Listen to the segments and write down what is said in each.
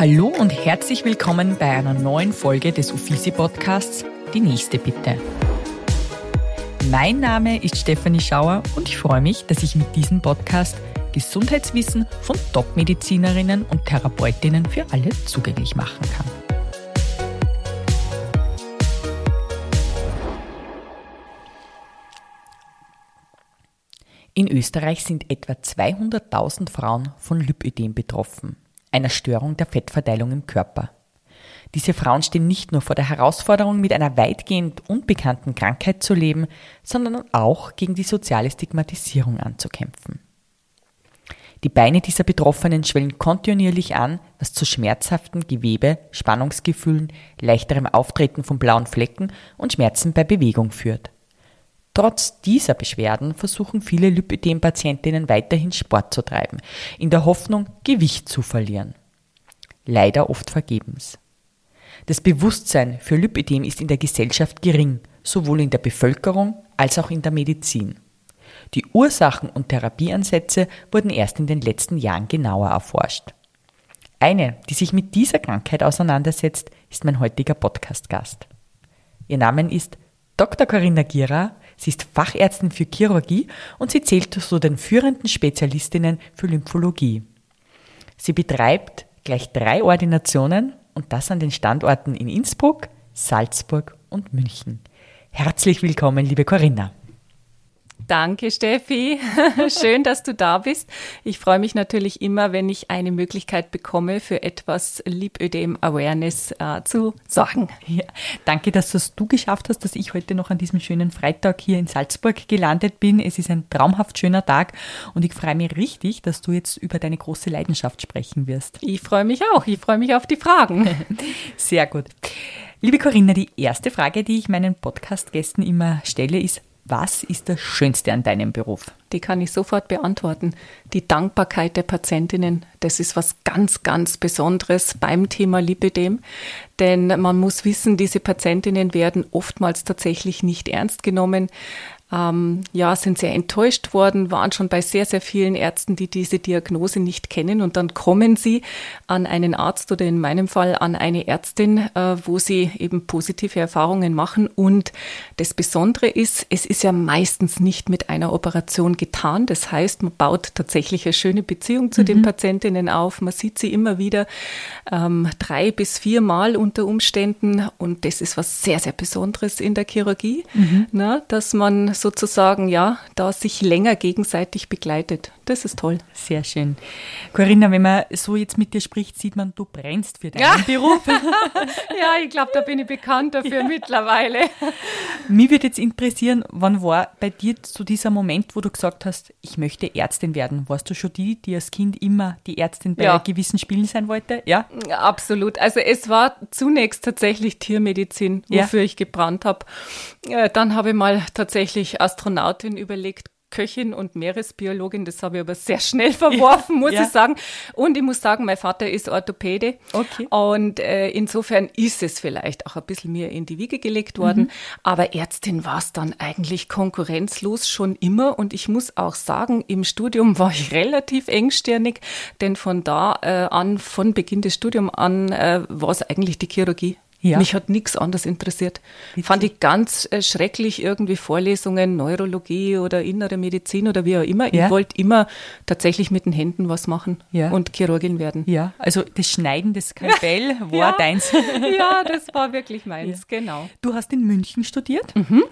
Hallo und herzlich willkommen bei einer neuen Folge des Uffizi Podcasts Die nächste bitte. Mein Name ist Stefanie Schauer und ich freue mich, dass ich mit diesem Podcast Gesundheitswissen von Top-Medizinerinnen und Therapeutinnen für alle zugänglich machen kann. In Österreich sind etwa 200.000 Frauen von Lipödem betroffen, einer Störung der Fettverteilung im Körper. Diese Frauen stehen nicht nur vor der Herausforderung, mit einer weitgehend unbekannten Krankheit zu leben, sondern auch gegen die soziale Stigmatisierung anzukämpfen. Die Beine dieser Betroffenen schwellen kontinuierlich an, was zu schmerzhaften Gewebe, Spannungsgefühlen, leichterem Auftreten von blauen Flecken und Schmerzen bei Bewegung führt. Trotz dieser Beschwerden versuchen viele Lipödem-Patientinnen weiterhin Sport zu treiben, in der Hoffnung, Gewicht zu verlieren. Leider oft vergebens. Das Bewusstsein für Lipödem ist in der Gesellschaft gering, sowohl in der Bevölkerung als auch in der Medizin. Die Ursachen und Therapieansätze wurden erst in den letzten Jahren genauer erforscht. Eine, die sich mit dieser Krankheit auseinandersetzt, ist mein heutiger Podcast-Gast. Ihr Name ist Dr. Corinna Gira, Sie ist Fachärztin für Chirurgie und sie zählt zu den führenden Spezialistinnen für Lymphologie. Sie betreibt gleich drei Ordinationen und das an den Standorten in Innsbruck, Salzburg und München. Herzlich willkommen, liebe Corinna. Danke, Steffi. Schön, dass du da bist. Ich freue mich natürlich immer, wenn ich eine Möglichkeit bekomme, für etwas Lipödem-Awareness äh, zu sorgen. Ja, danke, dass das du geschafft hast, dass ich heute noch an diesem schönen Freitag hier in Salzburg gelandet bin. Es ist ein traumhaft schöner Tag und ich freue mich richtig, dass du jetzt über deine große Leidenschaft sprechen wirst. Ich freue mich auch. Ich freue mich auf die Fragen. Sehr gut. Liebe Corinna, die erste Frage, die ich meinen Podcast-Gästen immer stelle, ist, was ist das Schönste an deinem Beruf? Die kann ich sofort beantworten. Die Dankbarkeit der Patientinnen, das ist was ganz, ganz Besonderes beim Thema Lipidem. Denn man muss wissen, diese Patientinnen werden oftmals tatsächlich nicht ernst genommen ähm, ja, sind sehr enttäuscht worden, waren schon bei sehr, sehr vielen Ärzten, die diese Diagnose nicht kennen. Und dann kommen sie an einen Arzt oder in meinem Fall an eine Ärztin, äh, wo sie eben positive Erfahrungen machen. Und das Besondere ist, es ist ja meistens nicht mit einer Operation getan. Das heißt, man baut tatsächlich eine schöne Beziehung zu mhm. den Patientinnen auf. Man sieht sie immer wieder ähm, drei bis vier Mal unter Umständen. Und das ist was sehr, sehr Besonderes in der Chirurgie, mhm. na, dass man sozusagen, ja, da sich länger gegenseitig begleitet. Das ist toll. Sehr schön. Corinna, wenn man so jetzt mit dir spricht, sieht man, du brennst für deinen ja. Beruf. ja, ich glaube, da bin ich bekannt dafür ja. mittlerweile. Mich würde jetzt interessieren, wann war bei dir so dieser Moment, wo du gesagt hast, ich möchte Ärztin werden? Warst du schon die, die als Kind immer die Ärztin bei ja. gewissen Spielen sein wollte? Ja? Absolut. Also es war zunächst tatsächlich Tiermedizin, wofür ich gebrannt habe. Äh, dann habe ich mal tatsächlich ich Astronautin überlegt, Köchin und Meeresbiologin, das habe ich aber sehr schnell verworfen, ja, muss ja. ich sagen. Und ich muss sagen, mein Vater ist Orthopäde. Okay. Und äh, insofern ist es vielleicht auch ein bisschen mir in die Wiege gelegt worden. Mhm. Aber Ärztin war es dann eigentlich konkurrenzlos schon immer. Und ich muss auch sagen, im Studium war ich relativ engstirnig, denn von da äh, an, von Beginn des Studiums an, äh, war es eigentlich die Chirurgie. Ja. Mich hat nichts anderes interessiert. Bitte? Fand ich ganz äh, schrecklich irgendwie Vorlesungen, Neurologie oder innere Medizin oder wie auch immer. Ja. Ich wollte immer tatsächlich mit den Händen was machen ja. und Chirurgin werden. Ja, also das Schneiden des Skalpell war deins. ja, das war wirklich meins, genau. Du hast in München studiert mhm.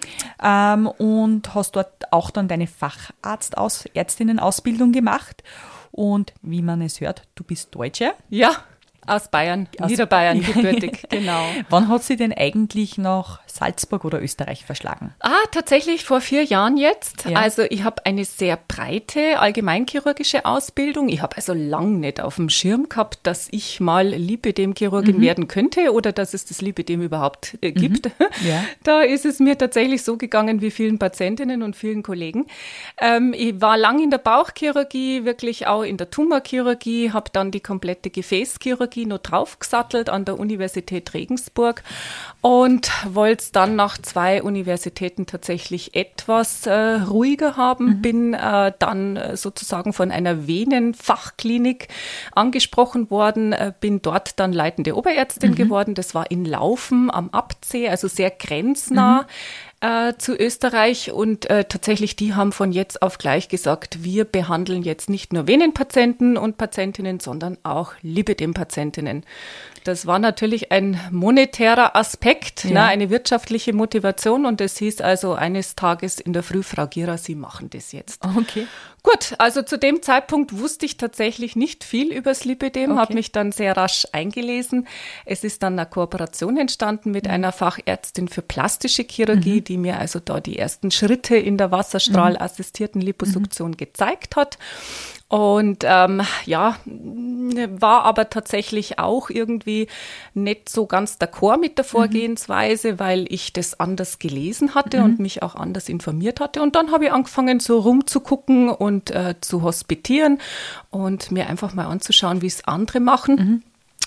ähm, und hast dort auch dann deine Facharztärztinnenausbildung gemacht. Und wie man es hört, du bist Deutsche. Ja. Aus Bayern, aus Niederbayern gebürtig, genau. Wann hat sie denn eigentlich nach Salzburg oder Österreich verschlagen? Ah, tatsächlich vor vier Jahren jetzt. Ja. Also ich habe eine sehr breite allgemeinchirurgische Ausbildung. Ich habe also lang nicht auf dem Schirm gehabt, dass ich mal Lipidem-Chirurgin mhm. werden könnte oder dass es das Lipidem überhaupt äh, gibt. Mhm. Ja. Da ist es mir tatsächlich so gegangen wie vielen Patientinnen und vielen Kollegen. Ähm, ich war lang in der Bauchchirurgie, wirklich auch in der Tumorchirurgie, habe dann die komplette Gefäßchirurgie Chirurgie noch draufgesattelt an der Universität Regensburg und wollte es dann nach zwei Universitäten tatsächlich etwas äh, ruhiger haben. Mhm. Bin äh, dann äh, sozusagen von einer Venenfachklinik angesprochen worden, äh, bin dort dann leitende Oberärztin mhm. geworden. Das war in Laufen am Abzeh, also sehr grenznah. Mhm äh, zu Österreich und äh, tatsächlich die haben von jetzt auf gleich gesagt, wir behandeln jetzt nicht nur Venenpatienten und Patientinnen, sondern auch Lipidem-Patientinnen. Das war natürlich ein monetärer Aspekt, ja. ne, eine wirtschaftliche Motivation und es hieß also eines Tages in der Früh, Frau Gira, Sie machen das jetzt. Okay. Gut, also zu dem Zeitpunkt wusste ich tatsächlich nicht viel über das Lipidem, okay. habe mich dann sehr rasch eingelesen. Es ist dann eine Kooperation entstanden mit mhm. einer Fachärztin für plastische Chirurgie, mhm. die mir also da die ersten Schritte in der wasserstrahlassistierten Liposuktion mhm. gezeigt hat. Und ähm, ja, war aber tatsächlich auch irgendwie nicht so ganz d'accord mit der mhm. Vorgehensweise, mhm. weil ich das anders gelesen hatte mhm. und mich auch anders informiert hatte. Und dann habe ich angefangen, so rumzugucken und äh, zu hospitieren und mir einfach mal anzuschauen, wie es andere machen. Mhm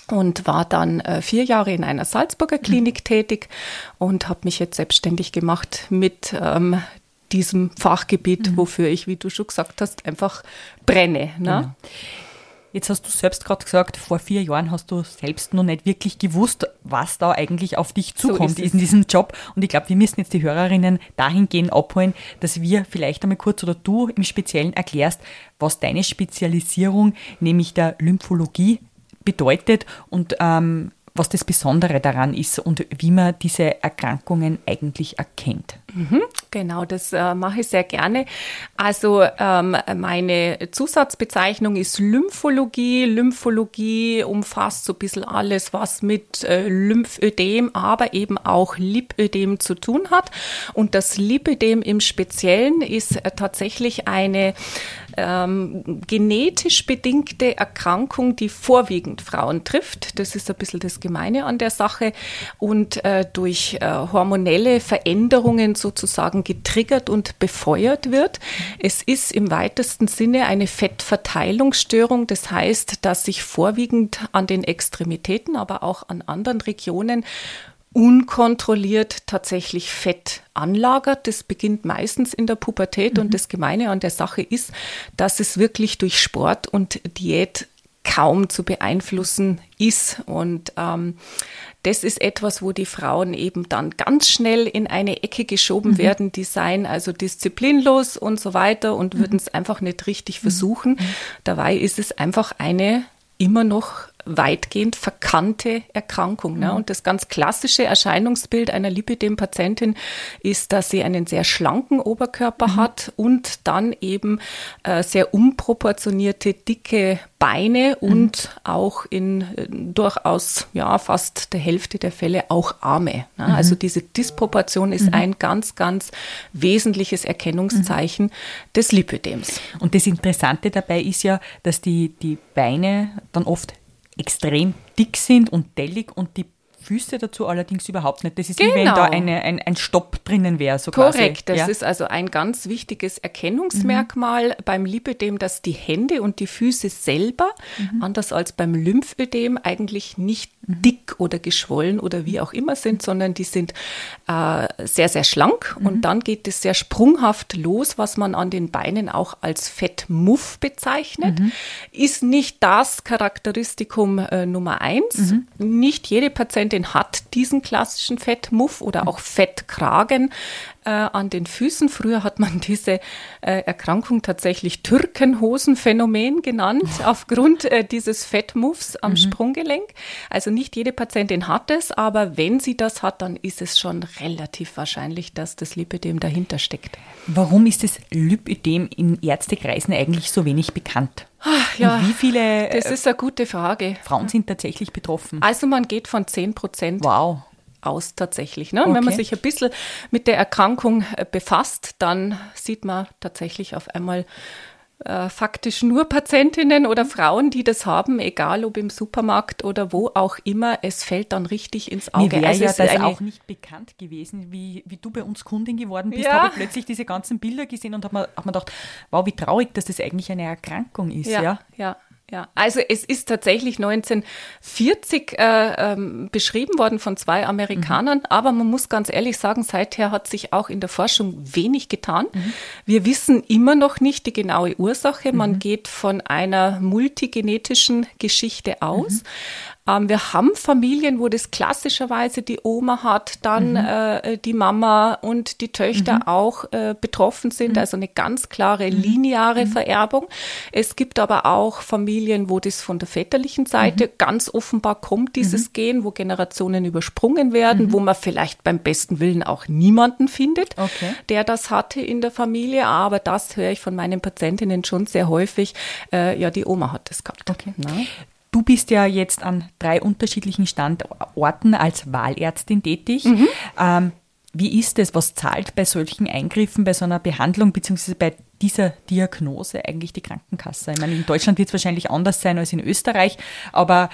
und war dann äh, vier Jahre in einer Salzburger Klinik mhm. tätig und habe mich jetzt selbstständig gemacht mit ähm, diesem Fachgebiet, mhm. wofür ich, wie du schon gesagt hast, einfach brenne. Ne? Genau. Jetzt hast du selbst gerade gesagt, vor vier Jahren hast du selbst noch nicht wirklich gewusst, was da eigentlich auf dich zukommt so in diesem Job. Und ich glaube, wir müssen jetzt die Hörerinnen dahingehend abholen, dass wir vielleicht einmal kurz oder du im Speziellen erklärst, was deine Spezialisierung, nämlich der Lymphologie, bedeutet und ähm, was das Besondere daran ist und wie man diese Erkrankungen eigentlich erkennt. Mhm, genau, das äh, mache ich sehr gerne. Also ähm, meine Zusatzbezeichnung ist Lymphologie. Lymphologie umfasst so ein bisschen alles, was mit äh, Lymphödem, aber eben auch Lipödem zu tun hat. Und das Lipödem im Speziellen ist äh, tatsächlich eine ähm, genetisch bedingte Erkrankung, die vorwiegend Frauen trifft. Das ist ein bisschen das Gemeine an der Sache. Und äh, durch äh, hormonelle Veränderungen sozusagen getriggert und befeuert wird. Es ist im weitesten Sinne eine Fettverteilungsstörung. Das heißt, dass sich vorwiegend an den Extremitäten, aber auch an anderen Regionen unkontrolliert tatsächlich Fett anlagert. Das beginnt meistens in der Pubertät mhm. und das Gemeine an der Sache ist, dass es wirklich durch Sport und Diät kaum zu beeinflussen ist. Und ähm, das ist etwas, wo die Frauen eben dann ganz schnell in eine Ecke geschoben mhm. werden, die seien also disziplinlos und so weiter und mhm. würden es einfach nicht richtig mhm. versuchen. Mhm. Dabei ist es einfach eine immer noch weitgehend verkannte Erkrankung. Ne? Mhm. Und das ganz klassische Erscheinungsbild einer Lipidem-Patientin ist, dass sie einen sehr schlanken Oberkörper mhm. hat und dann eben äh, sehr unproportionierte, dicke Beine mhm. und auch in äh, durchaus ja fast der Hälfte der Fälle auch Arme. Ne? Mhm. Also diese Disproportion ist mhm. ein ganz, ganz wesentliches Erkennungszeichen mhm. des Lipidems. Und das Interessante dabei ist ja, dass die, die Beine dann oft extrem dick sind und dellig und die Füße dazu allerdings überhaupt nicht. Das ist genau. wie wenn da genau. eine, ein, ein Stopp drinnen wäre. So Korrekt, quasi. das ja. ist also ein ganz wichtiges Erkennungsmerkmal mhm. beim Lipödem, dass die Hände und die Füße selber, mhm. anders als beim Lymphödem, eigentlich nicht mhm. dick oder geschwollen oder wie auch immer sind, sondern die sind äh, sehr, sehr schlank und mhm. dann geht es sehr sprunghaft los, was man an den Beinen auch als Fettmuff bezeichnet. Mhm. Ist nicht das Charakteristikum äh, Nummer eins. Mhm. Nicht jede Patientin hat diesen klassischen Fettmuff oder auch Fettkragen äh, an den Füßen. Früher hat man diese äh, Erkrankung tatsächlich Türkenhosenphänomen genannt, oh. aufgrund äh, dieses Fettmuffs am mhm. Sprunggelenk. Also nicht jede Patientin hat es, aber wenn sie das hat, dann ist es schon relativ wahrscheinlich, dass das Lipödem dahinter steckt. Warum ist das Lipödem in Ärztekreisen eigentlich so wenig bekannt? Ach, ja, Und wie viele das ist eine gute Frage. Frauen sind tatsächlich betroffen? Also man geht von 10 Prozent wow aus tatsächlich. Ne? Und okay. wenn man sich ein bisschen mit der Erkrankung äh, befasst, dann sieht man tatsächlich auf einmal äh, faktisch nur Patientinnen oder Frauen, die das haben, egal ob im Supermarkt oder wo auch immer, es fällt dann richtig ins Auge. Mir also ja das auch nicht bekannt gewesen, wie, wie du bei uns Kundin geworden bist, ja. habe ich plötzlich diese ganzen Bilder gesehen und habe mir, hab mir gedacht, wow, wie traurig, dass das eigentlich eine Erkrankung ist. Ja, ja. ja. Ja, also es ist tatsächlich 1940 äh, ähm, beschrieben worden von zwei Amerikanern, mhm. aber man muss ganz ehrlich sagen, seither hat sich auch in der Forschung wenig getan. Mhm. Wir wissen immer noch nicht die genaue Ursache. Man mhm. geht von einer multigenetischen Geschichte aus. Ähm, wir haben Familien, wo das klassischerweise die Oma hat, dann mhm. äh, die Mama und die Töchter mhm. auch äh, betroffen sind, mhm. also eine ganz klare mhm. lineare mhm. Vererbung. Es gibt aber auch Familien, wo das von der väterlichen Seite ganz offenbar kommt, dieses Gen, wo Generationen übersprungen werden, wo man vielleicht beim besten Willen auch niemanden findet, okay. der das hatte in der Familie. Aber das höre ich von meinen Patientinnen schon sehr häufig. Äh, ja, die Oma hat das gehabt. Okay. Du bist ja jetzt an drei unterschiedlichen Standorten als Wahlärztin tätig. Mhm. Ähm, wie ist es? Was zahlt bei solchen Eingriffen, bei so einer Behandlung beziehungsweise bei dieser Diagnose eigentlich die Krankenkasse? Ich meine, in Deutschland wird es wahrscheinlich anders sein als in Österreich, aber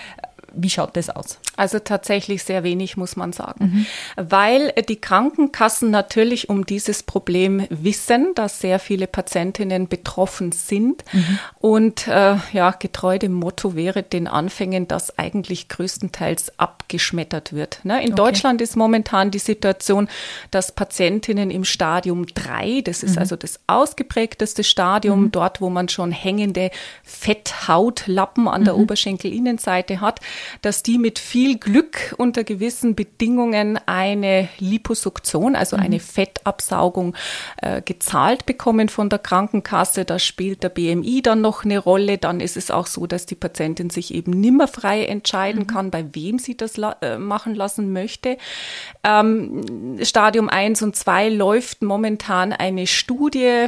wie schaut das aus? Also tatsächlich sehr wenig, muss man sagen. Mhm. Weil die Krankenkassen natürlich um dieses Problem wissen, dass sehr viele Patientinnen betroffen sind. Mhm. Und äh, ja, getreu dem Motto wäre den Anfängen, dass eigentlich größtenteils abgeschmettert wird. Ne? In okay. Deutschland ist momentan die Situation, dass Patientinnen im Stadium 3, das ist mhm. also das ausgeprägteste Stadium, mhm. dort, wo man schon hängende Fetthautlappen an der mhm. Oberschenkelinnenseite hat, dass die mit viel Glück unter gewissen Bedingungen eine Liposuktion, also mhm. eine Fettabsaugung, äh, gezahlt bekommen von der Krankenkasse. Da spielt der BMI dann noch eine Rolle. Dann ist es auch so, dass die Patientin sich eben nimmer frei entscheiden mhm. kann, bei wem sie das la äh, machen lassen möchte. Ähm, Stadium 1 und 2 läuft momentan eine Studie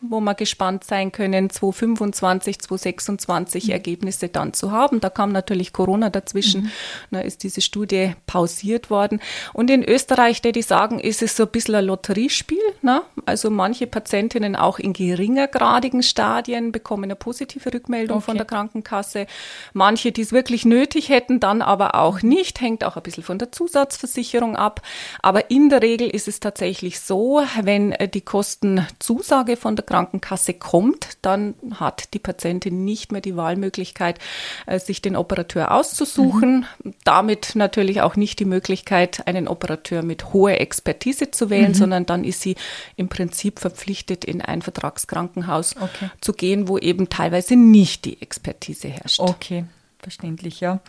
wo wir gespannt sein können, 2025, 2026 mhm. Ergebnisse dann zu haben. Da kam natürlich Corona dazwischen, mhm. da ist diese Studie pausiert worden. Und in Österreich, der die sagen, ist es so ein bisschen ein Lotteriespiel. Ne? Also manche Patientinnen auch in geringergradigen Stadien bekommen eine positive Rückmeldung okay. von der Krankenkasse. Manche, die es wirklich nötig hätten, dann aber auch nicht, hängt auch ein bisschen von der Zusatzversicherung ab. Aber in der Regel ist es tatsächlich so, wenn äh, die Kostenzusage von der Krankenkasse kommt, dann hat die Patientin nicht mehr die Wahlmöglichkeit, äh, sich den Operateur auszusuchen. Mhm. Damit natürlich auch nicht die Möglichkeit, einen Operateur mit hoher Expertise zu wählen, mhm. sondern dann ist sie im Prinzip verpflichtet, in ein Vertragskrankenhaus okay. zu gehen, wo eben teilweise nicht die Expertise herrscht. Okay, verständlich, ja.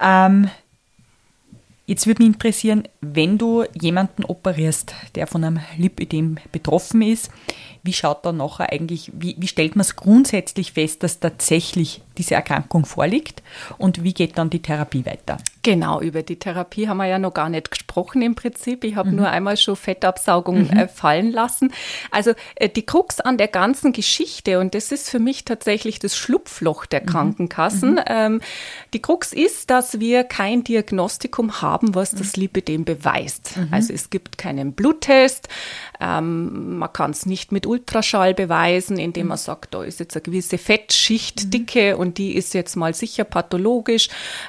Ähm, Jetzt würde mich interessieren, wenn du jemanden operierst, der von einem Lipödem betroffen ist, wie schaut da nachher eigentlich, wie, wie stellt man es grundsätzlich fest, dass tatsächlich diese Erkrankung vorliegt und wie geht dann die Therapie weiter? Genau, über die Therapie haben wir ja noch gar nicht gesprochen im Prinzip. Ich habe mhm. nur einmal schon Fettabsaugung mhm. äh, fallen lassen. Also äh, die Krux an der ganzen Geschichte, und das ist für mich tatsächlich das Schlupfloch der mhm. Krankenkassen, mhm. ähm, die Krux ist, dass wir kein Diagnostikum haben, was das mhm. Lipidem beweist. Mhm. Also es gibt keinen Bluttest, ähm, man kann es nicht mit Ultraschall beweisen, indem man sagt, da ist jetzt eine gewisse Fettschichtdicke und die ist jetzt mal sicher pathologisch,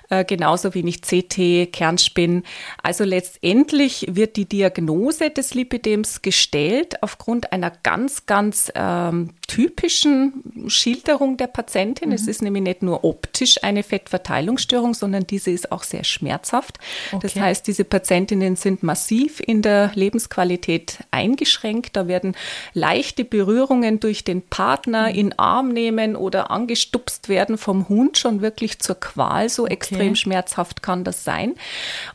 äh, genauso wie nicht CT, Kernspin. Also letztendlich wird die Diagnose des Lipidems gestellt aufgrund einer ganz, ganz ähm, typischen Schilderung der Patientin. Mhm. Es ist nämlich nicht nur optisch eine Fettverteilungsstörung, sondern diese ist auch sehr schmerzhaft. Okay. Das heißt, diese Patientinnen sind massiv in der Lebensqualität eingeschränkt. Da werden leichte Berührungen durch den Partner mhm. in Arm nehmen oder angestupst werden vom Hund schon wirklich zur Qual. So okay. extrem schmerzhaft kann das sein.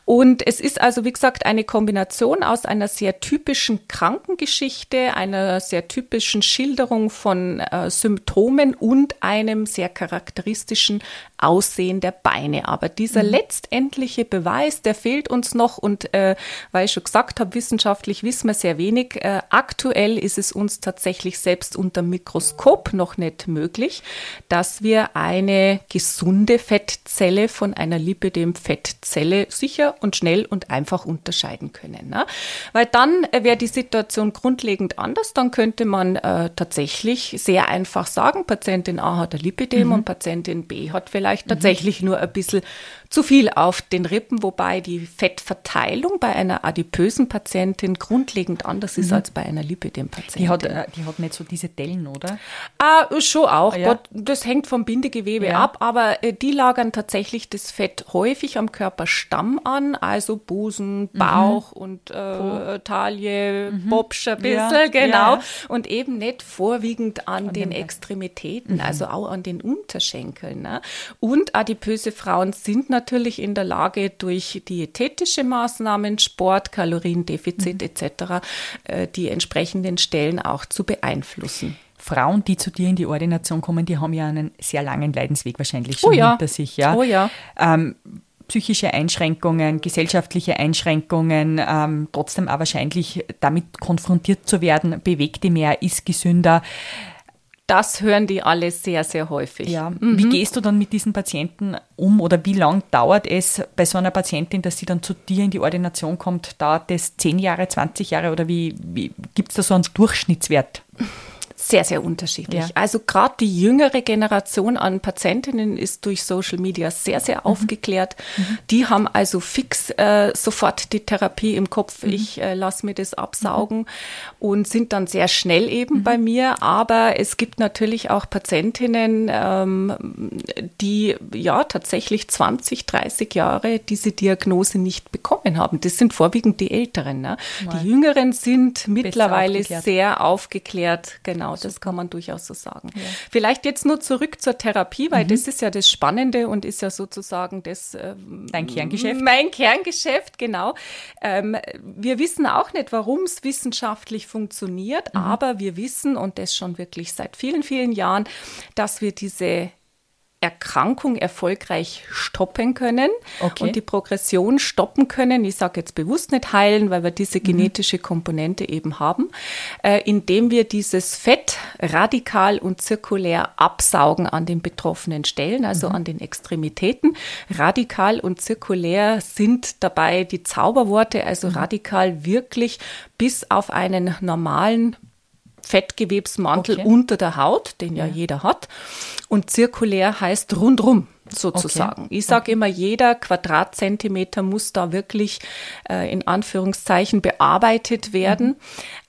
Und es ist also, wie gesagt, eine Kombination aus einer sehr typischen Krankengeschichte, einer sehr typischen Schilderung von äh, Symptomen und einem sehr charakteristischen Aussehen der Beine. Aber dieser mhm. letztendliche Beweis, der fehlt uns noch und äh, weil ich schon gesagt habe, wissenschaftlich wissen wir sehr wenig. Äh, aktuell ist es uns tatsächlich selbst unter Mikroskop noch nicht möglich, dass wir eine gesunde Fettzelle von einer Lipidem-Fettzelle sicher und schnell und einfach unterscheiden können. Ne? Weil dann äh, wäre die Situation grundlegend anders. Dann könnte man äh, tatsächlich sehr einfach sagen, Patientin A hat ein Lipidem mhm. und Patientin B hat vielleicht vielleicht mhm. tatsächlich nur ein bisschen zu viel auf den Rippen, wobei die Fettverteilung bei einer adipösen Patientin grundlegend anders ist mhm. als bei einer Lipidem-Patientin. Die hat, äh, die hat nicht so diese Dellen, oder? Ah, schon auch. Ah, ja. Gott, das hängt vom Bindegewebe ja. ab, aber äh, die lagern tatsächlich das Fett häufig am Körperstamm an, also Busen, mhm. Bauch mhm. und äh, Taille, mhm. Bobsch ein bisschen, ja. genau. Und eben nicht vorwiegend an, an den, den Extremitäten, mhm. also auch an den Unterschenkeln. Ne? Und adipöse Frauen sind natürlich natürlich in der Lage, durch diätetische Maßnahmen, Sport, Kaloriendefizit mhm. etc. Äh, die entsprechenden Stellen auch zu beeinflussen. Frauen, die zu dir in die Ordination kommen, die haben ja einen sehr langen Leidensweg wahrscheinlich schon oh ja. hinter sich. Ja? Oh ja. Ähm, psychische Einschränkungen, gesellschaftliche Einschränkungen, ähm, trotzdem auch wahrscheinlich damit konfrontiert zu werden, bewegte mehr, ist gesünder. Das hören die alle sehr, sehr häufig. Ja. Mhm. Wie gehst du dann mit diesen Patienten um oder wie lang dauert es bei so einer Patientin, dass sie dann zu dir in die Ordination kommt? Dauert das 10 Jahre, 20 Jahre oder wie, wie gibt es da so einen Durchschnittswert? Sehr, sehr unterschiedlich. Ja. Also gerade die jüngere Generation an Patientinnen ist durch Social Media sehr, sehr mhm. aufgeklärt. Mhm. Die haben also fix äh, sofort die Therapie im Kopf. Mhm. Ich äh, lasse mir das absaugen mhm. und sind dann sehr schnell eben mhm. bei mir. Aber es gibt natürlich auch Patientinnen, ähm, die ja tatsächlich 20, 30 Jahre diese Diagnose nicht bekommen haben. Das sind vorwiegend die Älteren. Ne? Die Jüngeren sind mittlerweile aufgeklärt. sehr aufgeklärt. Genau, das kann man durchaus so sagen. Ja. Vielleicht jetzt nur zurück zur Therapie, weil mhm. das ist ja das Spannende und ist ja sozusagen das ähm, Dein Kerngeschäft. Mein Kerngeschäft, genau. Ähm, wir wissen auch nicht, warum es wissenschaftlich funktioniert, mhm. aber wir wissen, und das schon wirklich seit vielen, vielen Jahren, dass wir diese Erkrankung erfolgreich stoppen können okay. und die Progression stoppen können. Ich sage jetzt bewusst nicht heilen, weil wir diese mhm. genetische Komponente eben haben, äh, indem wir dieses Fett radikal und zirkulär absaugen an den betroffenen Stellen, also mhm. an den Extremitäten. Radikal und zirkulär sind dabei die Zauberworte, also mhm. radikal wirklich bis auf einen normalen Fettgewebsmantel okay. unter der Haut, den ja, ja jeder hat. Und zirkulär heißt rundrum sozusagen. Okay. Ich sage okay. immer, jeder Quadratzentimeter muss da wirklich äh, in Anführungszeichen bearbeitet werden, mhm.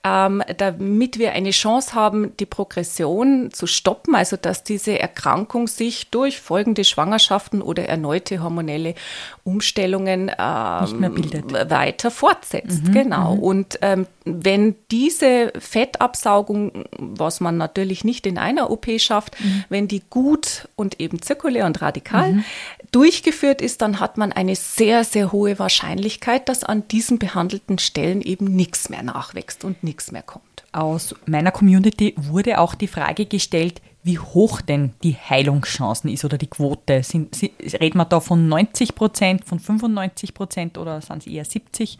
Ähm, damit wir eine Chance haben, die Progression zu stoppen, also dass diese Erkrankung sich durch folgende Schwangerschaften oder erneute hormonelle Umstellungen ähm, weiter fortsetzt. Mhm. Genau. Mhm. Und ähm, wenn diese Fettabsaugung, was man natürlich nicht in einer OP schafft, mhm. wenn die gut und eben zirkulär und radikal mhm. durchgeführt ist, dann hat man eine sehr, sehr hohe Wahrscheinlichkeit, dass an diesen behandelten Stellen eben nichts mehr nachwächst und nichts mehr kommt. Aus meiner Community wurde auch die Frage gestellt, wie hoch denn die Heilungschancen ist oder die Quote. Sind, reden wir da von 90 Prozent, von 95 Prozent oder sind es eher 70?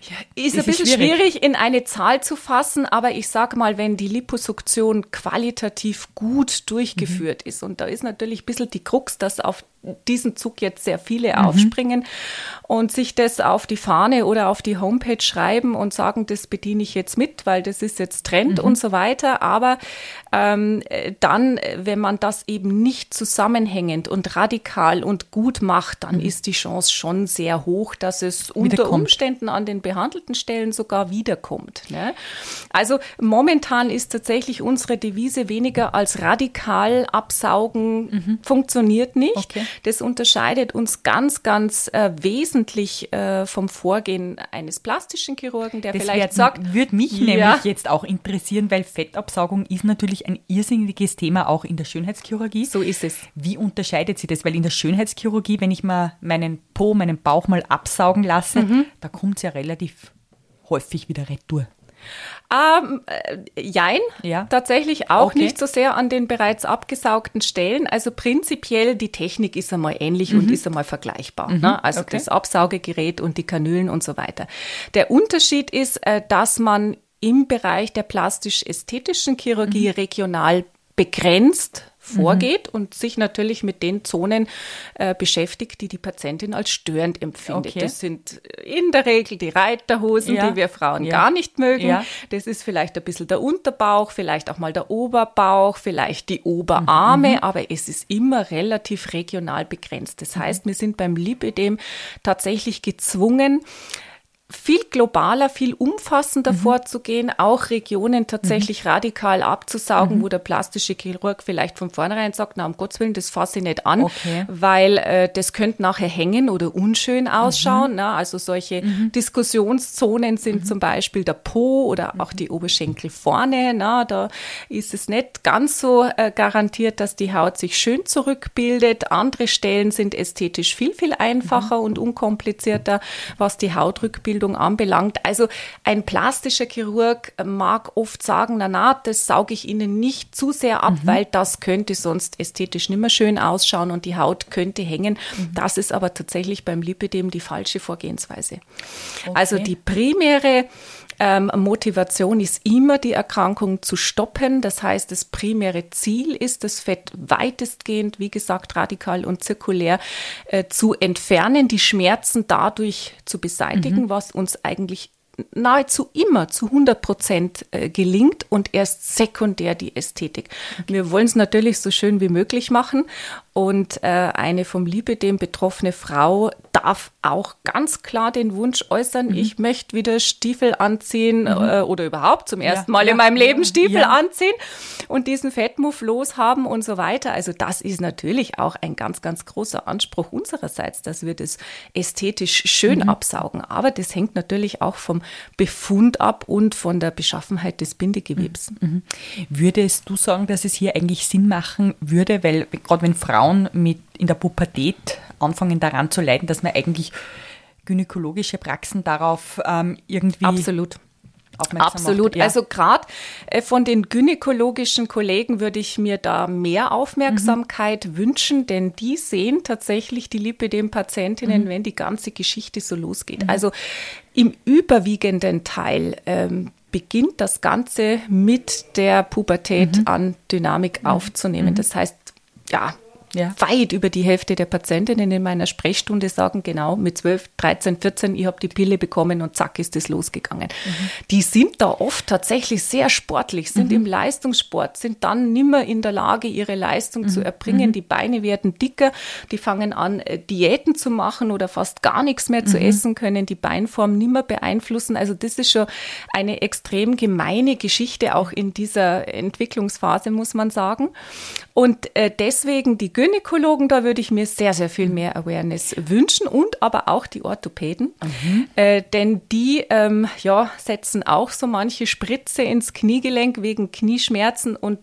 Ja, ist, ist ein bisschen schwierig. schwierig. in eine Zahl zu fassen, aber ich sage mal, wenn die Liposuktion qualitativ gut durchgeführt mhm. ist, und da ist natürlich ein bisschen die Krux, dass auf diesen Zug jetzt sehr viele mhm. aufspringen und sich das auf die Fahne oder auf die Homepage schreiben und sagen, das bediene ich jetzt mit, weil das ist jetzt Trend mhm. und so weiter. Aber ähm, dann, wenn man das eben nicht zusammenhängend und radikal und gut macht, dann mhm. ist die Chance schon sehr hoch, dass es unter Umständen an den behandelten Stellen sogar wiederkommt. Ne? Also momentan ist tatsächlich unsere Devise weniger als radikal absaugen mhm. funktioniert nicht. Okay. Das unterscheidet uns ganz, ganz äh, wesentlich äh, vom Vorgehen eines plastischen Chirurgen, der das vielleicht wird, sagt. Würde mich ja. nämlich jetzt auch interessieren, weil Fettabsaugung ist natürlich ein irrsinniges Thema auch in der Schönheitschirurgie. So ist es. Wie unterscheidet sie das? Weil in der Schönheitschirurgie, wenn ich mal meinen Po, meinen Bauch mal absaugen lasse, mhm. da kommt es ja relativ häufig wieder retour. Ähm, äh, jein, ja. tatsächlich auch okay. nicht so sehr an den bereits abgesaugten Stellen. Also prinzipiell die Technik ist einmal ähnlich mhm. und ist einmal vergleichbar. Mhm. Ne? Also okay. das Absaugegerät und die Kanülen und so weiter. Der Unterschied ist, äh, dass man im Bereich der plastisch-ästhetischen Chirurgie mhm. regional begrenzt vorgeht mhm. und sich natürlich mit den Zonen äh, beschäftigt, die die Patientin als störend empfindet. Okay. Das sind in der Regel die Reiterhosen, ja. die wir Frauen ja. gar nicht mögen. Ja. Das ist vielleicht ein bisschen der Unterbauch, vielleicht auch mal der Oberbauch, vielleicht die Oberarme, mhm. aber es ist immer relativ regional begrenzt. Das mhm. heißt, wir sind beim Lipödem tatsächlich gezwungen, viel globaler, viel umfassender mhm. vorzugehen, auch Regionen tatsächlich mhm. radikal abzusaugen, mhm. wo der plastische Chirurg vielleicht von vornherein sagt, na um Gottes Willen, das fasse ich nicht an, okay. weil äh, das könnte nachher hängen oder unschön ausschauen. Mhm. Na, also solche mhm. Diskussionszonen sind mhm. zum Beispiel der Po oder auch die Oberschenkel vorne. Na, da ist es nicht ganz so äh, garantiert, dass die Haut sich schön zurückbildet. Andere Stellen sind ästhetisch viel, viel einfacher und unkomplizierter, was die Hautrückbildung Ausbildung anbelangt. Also ein plastischer Chirurg mag oft sagen, na na, das sauge ich Ihnen nicht zu sehr ab, mhm. weil das könnte sonst ästhetisch nicht mehr schön ausschauen und die Haut könnte hängen. Mhm. Das ist aber tatsächlich beim Lipidem die falsche Vorgehensweise. Okay. Also die primäre ähm, Motivation ist immer, die Erkrankung zu stoppen. Das heißt, das primäre Ziel ist, das Fett weitestgehend, wie gesagt, radikal und zirkulär äh, zu entfernen, die Schmerzen dadurch zu beseitigen, mhm. was uns eigentlich nahezu immer zu 100 Prozent äh, gelingt und erst sekundär die Ästhetik. Wir wollen es natürlich so schön wie möglich machen und äh, eine vom Lipidem betroffene Frau darf auch ganz klar den Wunsch äußern, mhm. ich möchte wieder Stiefel anziehen mhm. äh, oder überhaupt zum ersten ja, Mal ja, in meinem Leben Stiefel ja. anziehen und diesen Fettmuff loshaben und so weiter. Also das ist natürlich auch ein ganz, ganz großer Anspruch unsererseits, dass wir das ästhetisch schön mhm. absaugen. Aber das hängt natürlich auch vom Befund ab und von der Beschaffenheit des Bindegewebs. Mhm. Mhm. Würdest du sagen, dass es hier eigentlich Sinn machen würde, weil gerade wenn Frauen mit in der Pubertät anfangen daran zu leiden, dass man eigentlich gynäkologische Praxen darauf ähm, irgendwie absolut Absolut. Ja. Also gerade äh, von den gynäkologischen Kollegen würde ich mir da mehr Aufmerksamkeit mhm. wünschen, denn die sehen tatsächlich die Lipidem-Patientinnen, mhm. wenn die ganze Geschichte so losgeht. Mhm. Also im überwiegenden Teil ähm, beginnt das Ganze mit der Pubertät mhm. an Dynamik mhm. aufzunehmen. Mhm. Das heißt, ja, ja. weit über die Hälfte der Patientinnen in meiner Sprechstunde sagen, genau, mit 12, 13, 14, ich habe die Pille bekommen und zack ist es losgegangen. Mhm. Die sind da oft tatsächlich sehr sportlich, sind mhm. im Leistungssport, sind dann nimmer in der Lage, ihre Leistung mhm. zu erbringen. Mhm. Die Beine werden dicker, die fangen an, äh, Diäten zu machen oder fast gar nichts mehr zu mhm. essen, können die Beinform nimmer beeinflussen. Also das ist schon eine extrem gemeine Geschichte auch in dieser Entwicklungsphase, muss man sagen. Und äh, deswegen die Gynäkologen, da würde ich mir sehr, sehr viel mehr Awareness wünschen und aber auch die Orthopäden, mhm. äh, denn die ähm, ja, setzen auch so manche Spritze ins Kniegelenk wegen Knieschmerzen und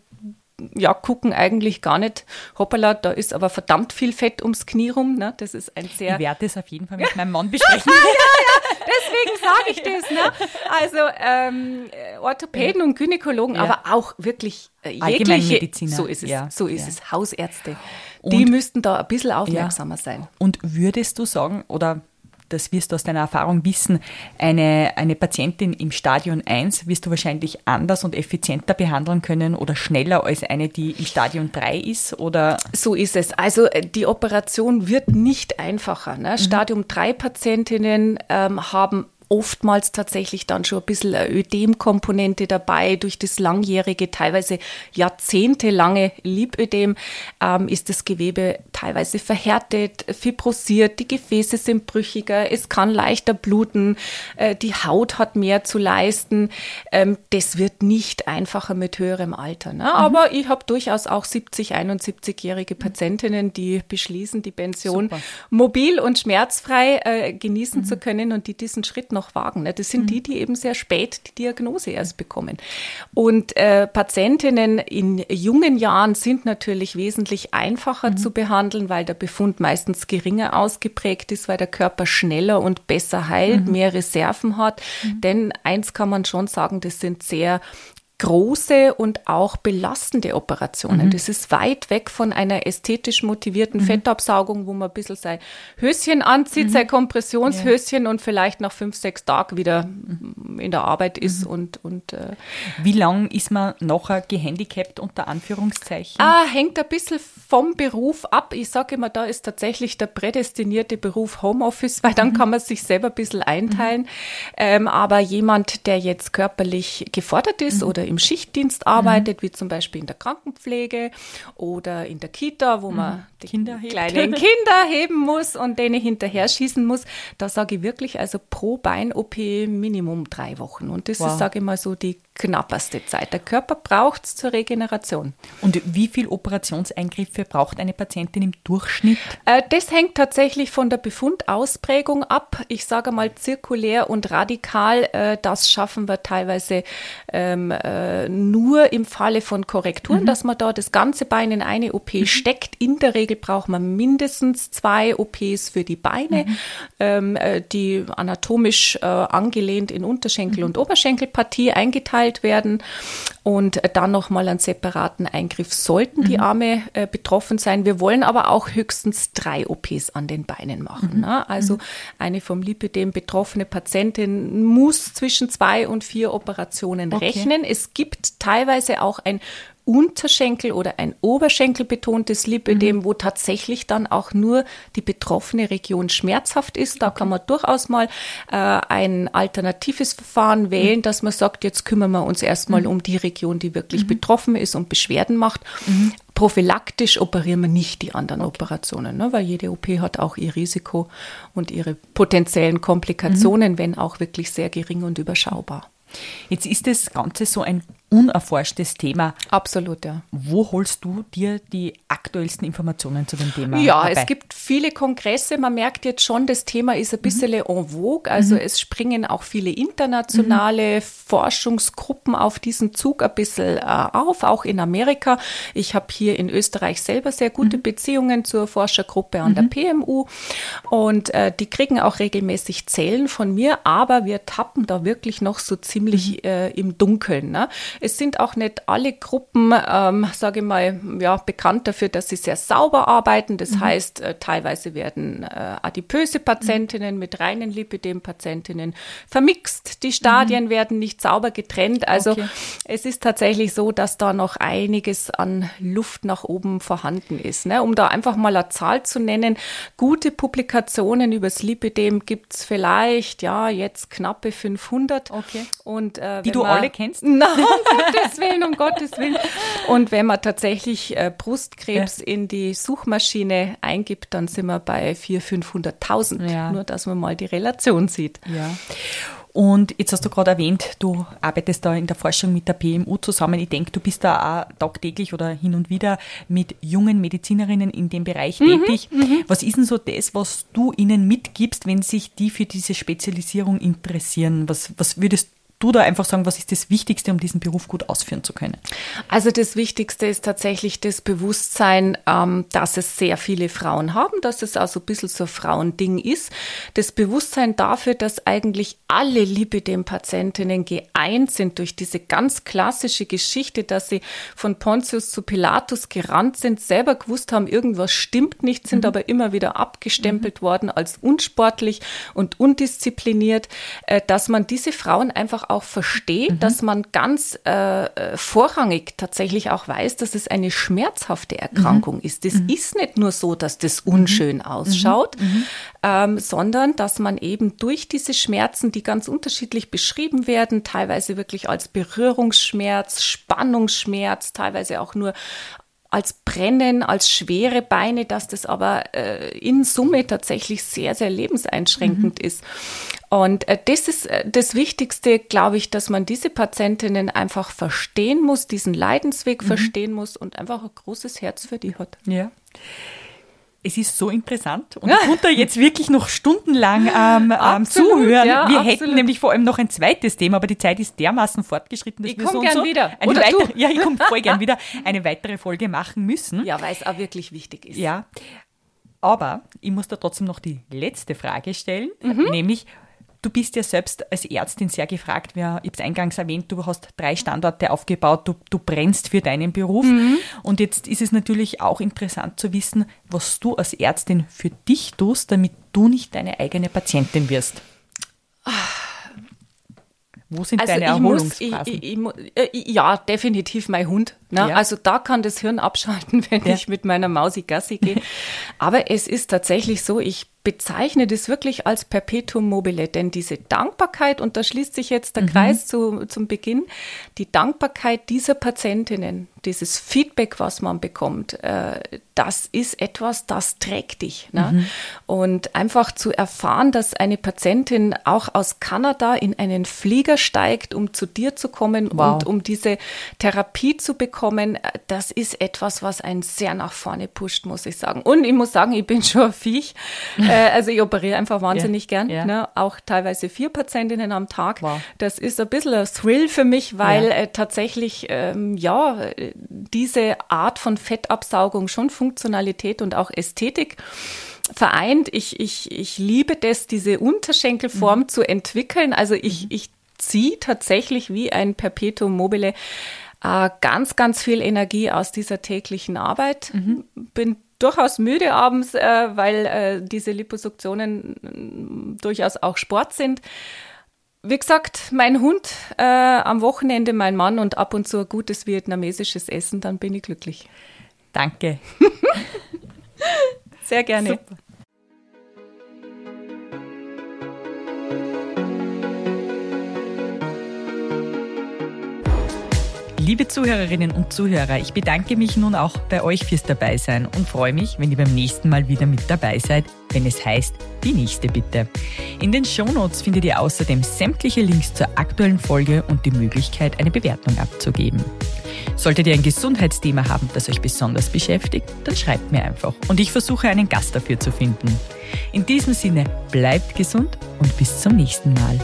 ja, gucken eigentlich gar nicht, hoppala, da ist aber verdammt viel Fett ums Knie rum. Ne? Das ist ein sehr. Ich werde das auf jeden Fall mit meinem Mann besprechen. ja, ja, deswegen sage ich das. Ne? Also ähm, Orthopäden und Gynäkologen, ja. aber auch wirklich äh, jegliche. So ist es. Ja. So ist es. Hausärzte. Und, die müssten da ein bisschen aufmerksamer sein. Und würdest du sagen, oder das wirst du aus deiner Erfahrung wissen, eine, eine Patientin im Stadion 1 wirst du wahrscheinlich anders und effizienter behandeln können oder schneller als eine, die im Stadion 3 ist? Oder? So ist es. Also äh, die Operation wird nicht einfacher. Ne? Mhm. Stadium 3 Patientinnen ähm, haben oftmals tatsächlich dann schon ein bisschen eine Ödemkomponente dabei. Durch das langjährige, teilweise jahrzehntelange Lipödem ähm, ist das Gewebe teilweise verhärtet, fibrosiert, die Gefäße sind brüchiger, es kann leichter bluten, äh, die Haut hat mehr zu leisten. Ähm, das wird nicht einfacher mit höherem Alter. Ne? Mhm. Aber ich habe durchaus auch 70, 71-jährige Patientinnen, die beschließen, die Pension Super. mobil und schmerzfrei äh, genießen mhm. zu können und die diesen Schritt noch wagen. Ne? Das sind mhm. die, die eben sehr spät die Diagnose erst bekommen. Und äh, Patientinnen in jungen Jahren sind natürlich wesentlich einfacher mhm. zu behandeln, weil der Befund meistens geringer ausgeprägt ist, weil der Körper schneller und besser heilt, mhm. mehr Reserven hat. Mhm. Denn eins kann man schon sagen, das sind sehr große und auch belastende Operationen. Mhm. Das ist weit weg von einer ästhetisch motivierten mhm. Fettabsaugung, wo man ein bisschen sein Höschen anzieht, mhm. sein Kompressionshöschen ja. und vielleicht nach fünf, sechs Tagen wieder mhm. in der Arbeit ist mhm. und, und äh, Wie lang ist man nachher gehandicapt unter Anführungszeichen? Ah, hängt ein bisschen vom Beruf ab. Ich sage immer, da ist tatsächlich der prädestinierte Beruf Homeoffice, weil dann mhm. kann man sich selber ein bisschen einteilen. Ähm, aber jemand, der jetzt körperlich gefordert ist oder im Schichtdienst arbeitet, mhm. wie zum Beispiel in der Krankenpflege oder in der Kita, wo man mhm. die Kinder kleinen Kinder heben muss und denen hinterher schießen muss. Da sage ich wirklich, also pro Bein-OP Minimum drei Wochen. Und das wow. ist, sage ich mal, so die knapperste Zeit. Der Körper braucht es zur Regeneration. Und wie viele Operationseingriffe braucht eine Patientin im Durchschnitt? Äh, das hängt tatsächlich von der Befundausprägung ab. Ich sage mal zirkulär und radikal. Äh, das schaffen wir teilweise ähm, äh, nur im Falle von Korrekturen, mhm. dass man da das ganze Bein in eine OP mhm. steckt. In der Regel braucht man mindestens zwei OPs für die Beine, mhm. ähm, äh, die anatomisch angelehnt in Unterschenkel- mhm. und Oberschenkelpartie eingeteilt beurteilt werden und dann nochmal einen separaten Eingriff sollten die mhm. Arme äh, betroffen sein. Wir wollen aber auch höchstens drei OPs an den Beinen machen. Mhm. Ne? Also mhm. eine vom Lipidem betroffene Patientin muss zwischen zwei und vier Operationen okay. rechnen. Es gibt teilweise auch ein Unterschenkel oder ein Oberschenkel betontes Lipödem, mhm. wo tatsächlich dann auch nur die betroffene Region schmerzhaft ist. Da okay. kann man durchaus mal äh, ein alternatives Verfahren wählen, mhm. dass man sagt, jetzt kümmern wir uns erstmal mhm. um die Region, die wirklich mhm. betroffen ist und Beschwerden macht. Mhm. Prophylaktisch operieren wir nicht die anderen okay. Operationen, ne, weil jede OP hat auch ihr Risiko und ihre potenziellen Komplikationen, mhm. wenn auch wirklich sehr gering und überschaubar. Jetzt ist das Ganze so ein unerforschtes Thema. Absolut, ja. Wo holst du dir die aktuellsten Informationen zu dem Thema? Ja, dabei? es gibt viele Kongresse. Man merkt jetzt schon, das Thema ist ein bisschen mhm. en vogue. Also mhm. es springen auch viele internationale mhm. Forschungsgruppen auf diesen Zug ein bisschen äh, auf, auch in Amerika. Ich habe hier in Österreich selber sehr gute mhm. Beziehungen zur Forschergruppe an der mhm. PMU und äh, die kriegen auch regelmäßig Zellen von mir, aber wir tappen da wirklich noch so ziemlich mhm. äh, im Dunkeln. Ne? Es sind auch nicht alle Gruppen, ähm, sage ich mal, ja, bekannt dafür, dass sie sehr sauber arbeiten. Das mhm. heißt, äh, teilweise werden äh, adipöse Patientinnen mhm. mit reinen Lipidem-Patientinnen vermixt. Die Stadien mhm. werden nicht sauber getrennt. Also okay. es ist tatsächlich so, dass da noch einiges an Luft nach oben vorhanden ist. Ne? Um da einfach mal eine Zahl zu nennen, gute Publikationen über das Lipidem gibt es vielleicht, ja, jetzt knappe 500. Okay. Und, äh, Die du alle kennst? Nein, Gottes Willen, um Gottes Willen. Und wenn man tatsächlich äh, Brustkrebs ja. in die Suchmaschine eingibt, dann sind wir bei 400.000, 500.000. Ja. Nur, dass man mal die Relation sieht. Ja. Und jetzt hast du gerade erwähnt, du arbeitest da in der Forschung mit der PMU zusammen. Ich denke, du bist da auch tagtäglich oder hin und wieder mit jungen Medizinerinnen in dem Bereich mhm, tätig. Mhm. Was ist denn so das, was du ihnen mitgibst, wenn sich die für diese Spezialisierung interessieren? Was, was würdest du da einfach sagen, was ist das Wichtigste, um diesen Beruf gut ausführen zu können? Also das Wichtigste ist tatsächlich das Bewusstsein, ähm, dass es sehr viele Frauen haben, dass es also ein bisschen so ein Frauending ist. Das Bewusstsein dafür, dass eigentlich alle Lipidem-Patientinnen geeint sind durch diese ganz klassische Geschichte, dass sie von Pontius zu Pilatus gerannt sind, selber gewusst haben, irgendwas stimmt nicht, sind mhm. aber immer wieder abgestempelt mhm. worden als unsportlich und undiszipliniert, äh, dass man diese Frauen einfach auch versteht, mhm. dass man ganz äh, äh, vorrangig tatsächlich auch weiß, dass es eine schmerzhafte Erkrankung mhm. ist. Das mhm. ist nicht nur so, dass das mhm. unschön ausschaut, mhm. ähm, sondern dass man eben durch diese Schmerzen, die ganz unterschiedlich beschrieben werden, teilweise wirklich als Berührungsschmerz, Spannungsschmerz, teilweise auch nur als Brennen, als schwere Beine, dass das aber äh, in Summe tatsächlich sehr, sehr lebenseinschränkend mhm. ist. Und äh, das ist äh, das Wichtigste, glaube ich, dass man diese Patientinnen einfach verstehen muss, diesen Leidensweg mhm. verstehen muss und einfach ein großes Herz für die hat. Ja es ist so interessant und ich konnte jetzt wirklich noch stundenlang ähm, ähm, zuhören. Ja, wir absolut. hätten nämlich vor allem noch ein zweites Thema, aber die Zeit ist dermaßen fortgeschritten, dass ich wir so gern so wieder. Eine Oder weitere, du. Ja, ich komme voll gern wieder eine weitere Folge machen müssen. Ja, weil es auch wirklich wichtig ist. Ja, aber ich muss da trotzdem noch die letzte Frage stellen, mhm. nämlich du bist ja selbst als Ärztin sehr gefragt. ich habe es eingangs erwähnt, du hast drei Standorte aufgebaut, du, du brennst für deinen Beruf. Mhm. Und jetzt ist es natürlich auch interessant zu wissen, was du als Ärztin für dich tust, damit du nicht deine eigene Patientin wirst. Wo sind also deine Erholungsphasen? Muss, ich, ich, ich, ja, definitiv mein Hund. Ne? Ja. Also da kann das Hirn abschalten, wenn ja. ich mit meiner Mausi Gassi gehe. Aber es ist tatsächlich so, ich bezeichne das wirklich als Perpetuum mobile, denn diese Dankbarkeit, und da schließt sich jetzt der mhm. Kreis zu, zum Beginn, die Dankbarkeit dieser Patientinnen, dieses Feedback, was man bekommt, äh, das ist etwas, das trägt dich. Ne? Mhm. Und einfach zu erfahren, dass eine Patientin auch aus Kanada in einen Flieger steigt, um zu dir zu kommen wow. und um diese Therapie zu bekommen, äh, das ist etwas, was einen sehr nach vorne pusht, muss ich sagen. Und ich muss sagen, ich bin schon ein Viech. Äh, also ich operiere einfach wahnsinnig yeah. gern. Yeah. Ne? Auch teilweise vier Patientinnen am Tag. Wow. Das ist ein bisschen ein Thrill für mich, weil ja. äh, tatsächlich ähm, ja diese Art von Fettabsaugung schon Funktionalität und auch Ästhetik vereint. Ich, ich, ich liebe das, diese Unterschenkelform mhm. zu entwickeln. Also ich, mhm. ich ziehe tatsächlich wie ein Perpetuum mobile äh, ganz, ganz viel Energie aus dieser täglichen Arbeit. Mhm. Bin durchaus müde abends, äh, weil äh, diese Liposuktionen äh, durchaus auch Sport sind. Wie gesagt, mein Hund, äh, am Wochenende mein Mann und ab und zu ein gutes vietnamesisches Essen, dann bin ich glücklich. Danke. Sehr gerne. Super. Liebe Zuhörerinnen und Zuhörer, ich bedanke mich nun auch bei euch fürs Dabeisein und freue mich, wenn ihr beim nächsten Mal wieder mit dabei seid, wenn es heißt, die nächste bitte. In den Shownotes findet ihr außerdem sämtliche Links zur aktuellen Folge und die Möglichkeit, eine Bewertung abzugeben. Solltet ihr ein Gesundheitsthema haben, das euch besonders beschäftigt, dann schreibt mir einfach und ich versuche einen Gast dafür zu finden. In diesem Sinne, bleibt gesund und bis zum nächsten Mal.